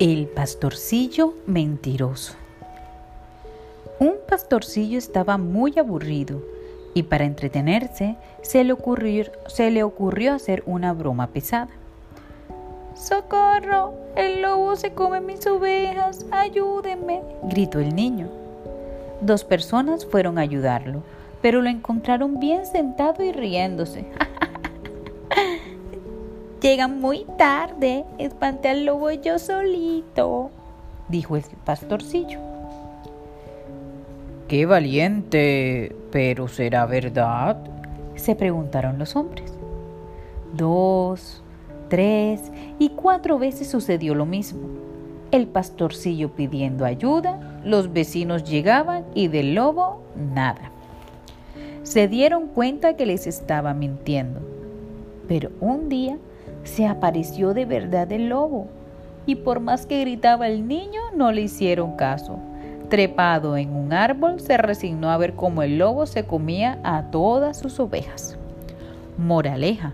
El pastorcillo mentiroso. Un pastorcillo estaba muy aburrido y para entretenerse se le ocurrió, hacer una broma pesada. ¡Socorro! El lobo se come mis ovejas. ¡Ayúdenme! gritó el niño. Dos personas fueron a ayudarlo, pero lo encontraron bien sentado y riéndose. Llegan muy tarde, espanté al lobo yo solito, dijo el pastorcillo. Qué valiente, pero ¿será verdad? se preguntaron los hombres. Dos, tres y cuatro veces sucedió lo mismo. El pastorcillo pidiendo ayuda, los vecinos llegaban y del lobo nada. Se dieron cuenta que les estaba mintiendo. Pero un día se apareció de verdad el lobo, y por más que gritaba el niño, no le hicieron caso. Trepado en un árbol, se resignó a ver cómo el lobo se comía a todas sus ovejas. Moraleja,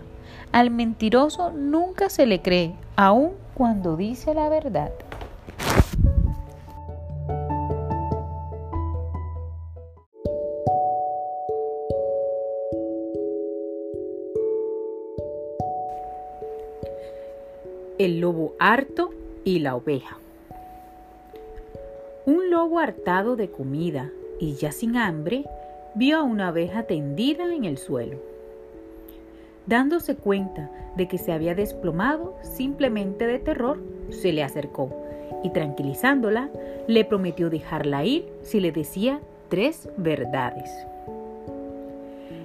al mentiroso nunca se le cree, aun cuando dice la verdad. El lobo harto y la oveja. Un lobo hartado de comida y ya sin hambre vio a una oveja tendida en el suelo. Dándose cuenta de que se había desplomado, simplemente de terror, se le acercó y tranquilizándola, le prometió dejarla ir si le decía tres verdades.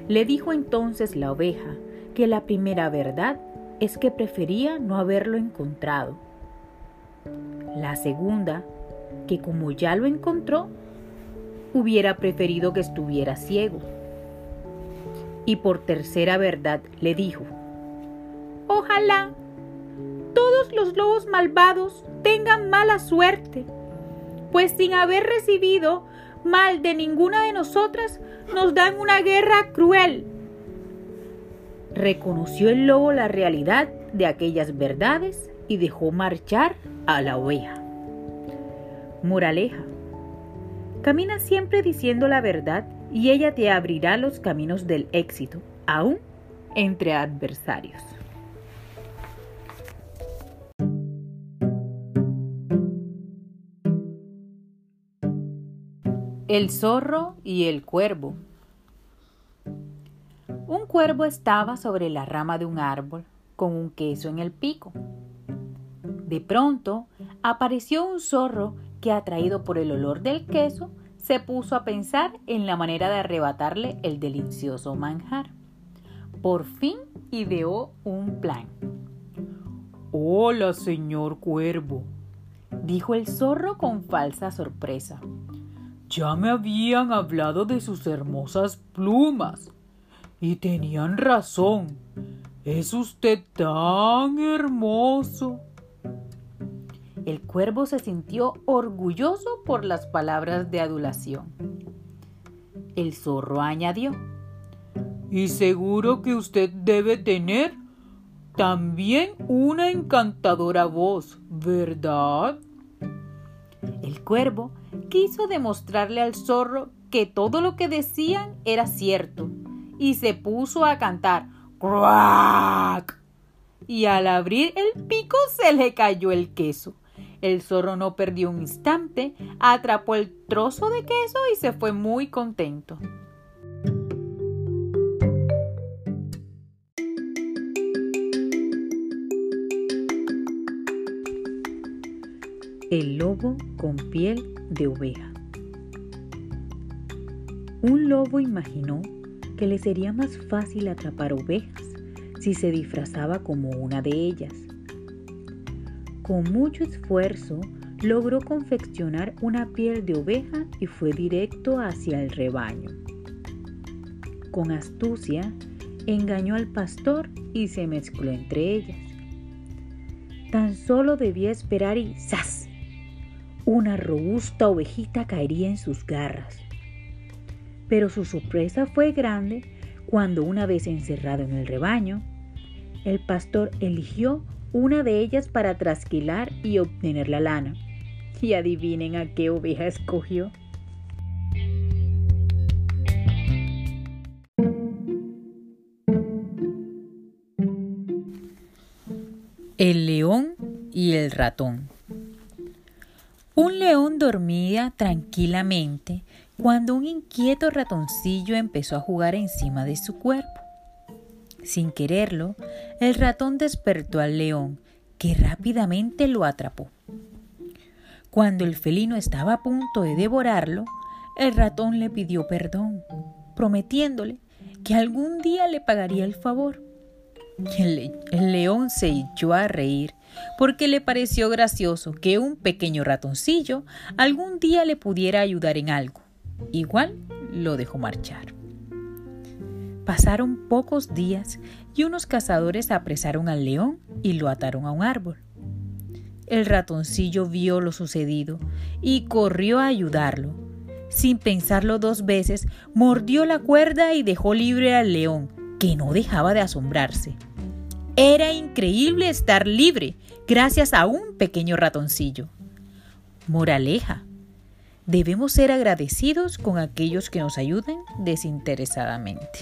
Le dijo entonces la oveja que la primera verdad es que prefería no haberlo encontrado. La segunda, que como ya lo encontró, hubiera preferido que estuviera ciego. Y por tercera verdad le dijo, Ojalá todos los lobos malvados tengan mala suerte, pues sin haber recibido mal de ninguna de nosotras, nos dan una guerra cruel Reconoció el lobo la realidad de aquellas verdades y dejó marchar a la oveja. Moraleja. Camina siempre diciendo la verdad y ella te abrirá los caminos del éxito, aún entre adversarios. El zorro y el cuervo. Cuervo estaba sobre la rama de un árbol con un queso en el pico. De pronto apareció un zorro que, atraído por el olor del queso, se puso a pensar en la manera de arrebatarle el delicioso manjar. Por fin ideó un plan. Hola, señor cuervo, dijo el zorro con falsa sorpresa. Ya me habían hablado de sus hermosas plumas y tenían razón. Es usted tan hermoso. El cuervo se sintió orgulloso por las palabras de adulación. El zorro añadió. Y seguro que usted debe tener también una encantadora voz, ¿verdad? El cuervo quiso demostrarle al zorro que todo lo que decían era cierto y se puso a cantar ¡Crack! Y al abrir el pico se le cayó el queso. El zorro no perdió un instante, atrapó el trozo de queso y se fue muy contento. El lobo con piel de oveja. Un lobo imaginó le sería más fácil atrapar ovejas si se disfrazaba como una de ellas. Con mucho esfuerzo logró confeccionar una piel de oveja y fue directo hacia el rebaño. Con astucia engañó al pastor y se mezcló entre ellas. Tan solo debía esperar y ¡zas! Una robusta ovejita caería en sus garras. Pero su sorpresa fue grande cuando una vez encerrado en el rebaño, el pastor eligió una de ellas para trasquilar y obtener la lana. Y adivinen a qué oveja escogió. El león y el ratón. Un león dormía tranquilamente cuando un inquieto ratoncillo empezó a jugar encima de su cuerpo. Sin quererlo, el ratón despertó al león, que rápidamente lo atrapó. Cuando el felino estaba a punto de devorarlo, el ratón le pidió perdón, prometiéndole que algún día le pagaría el favor. El, el, león se echó a reír porque le pareció gracioso que un pequeño ratoncillo algún día le pudiera ayudar en algo. Igual lo dejó marchar. Pasaron pocos días y unos cazadores apresaron al león y lo ataron a un árbol. El ratoncillo vio lo sucedido y corrió a ayudarlo. Sin pensarlo dos veces, mordió la cuerda y dejó libre al león, que no dejaba de asombrarse. Era increíble estar libre gracias a un pequeño ratoncillo. Moraleja. Debemos ser agradecidos con aquellos que nos ayuden desinteresadamente.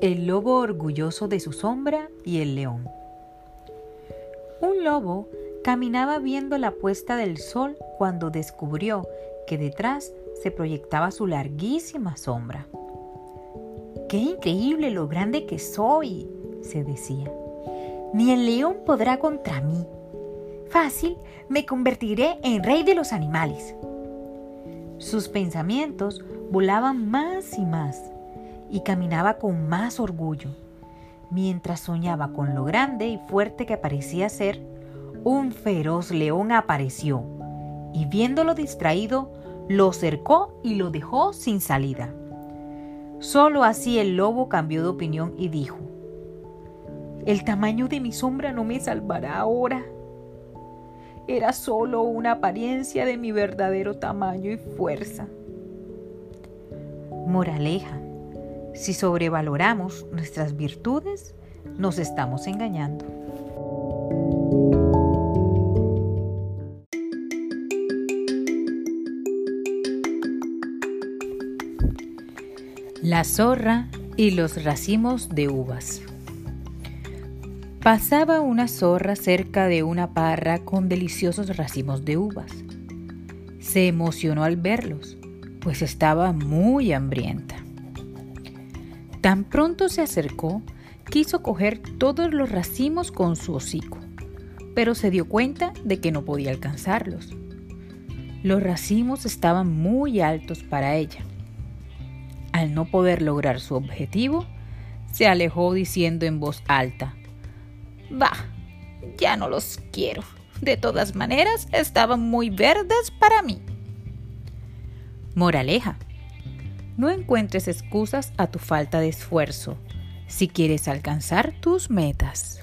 El lobo orgulloso de su sombra y el león. Un lobo caminaba viendo la puesta del sol cuando descubrió que detrás se proyectaba su larguísima sombra. ¡Qué increíble lo grande que soy! se decía. Ni el león podrá contra mí. Fácil, me convertiré en rey de los animales. Sus pensamientos volaban más y más y caminaba con más orgullo, mientras soñaba con lo grande y fuerte que parecía ser, un feroz león apareció y viéndolo distraído, lo cercó y lo dejó sin salida. Solo así el lobo cambió de opinión y dijo, El tamaño de mi sombra no me salvará ahora. Era solo una apariencia de mi verdadero tamaño y fuerza. Moraleja. Si sobrevaloramos nuestras virtudes, nos estamos engañando. La zorra y los racimos de uvas. Pasaba una zorra cerca de una parra con deliciosos racimos de uvas. Se emocionó al verlos, pues estaba muy hambrienta. Tan pronto se acercó, quiso coger todos los racimos con su hocico, pero se dio cuenta de que no podía alcanzarlos. Los racimos estaban muy altos para ella. Al no poder lograr su objetivo, se alejó diciendo en voz alta, Bah, ya no los quiero. De todas maneras, estaban muy verdes para mí. Moraleja. No encuentres excusas a tu falta de esfuerzo si quieres alcanzar tus metas.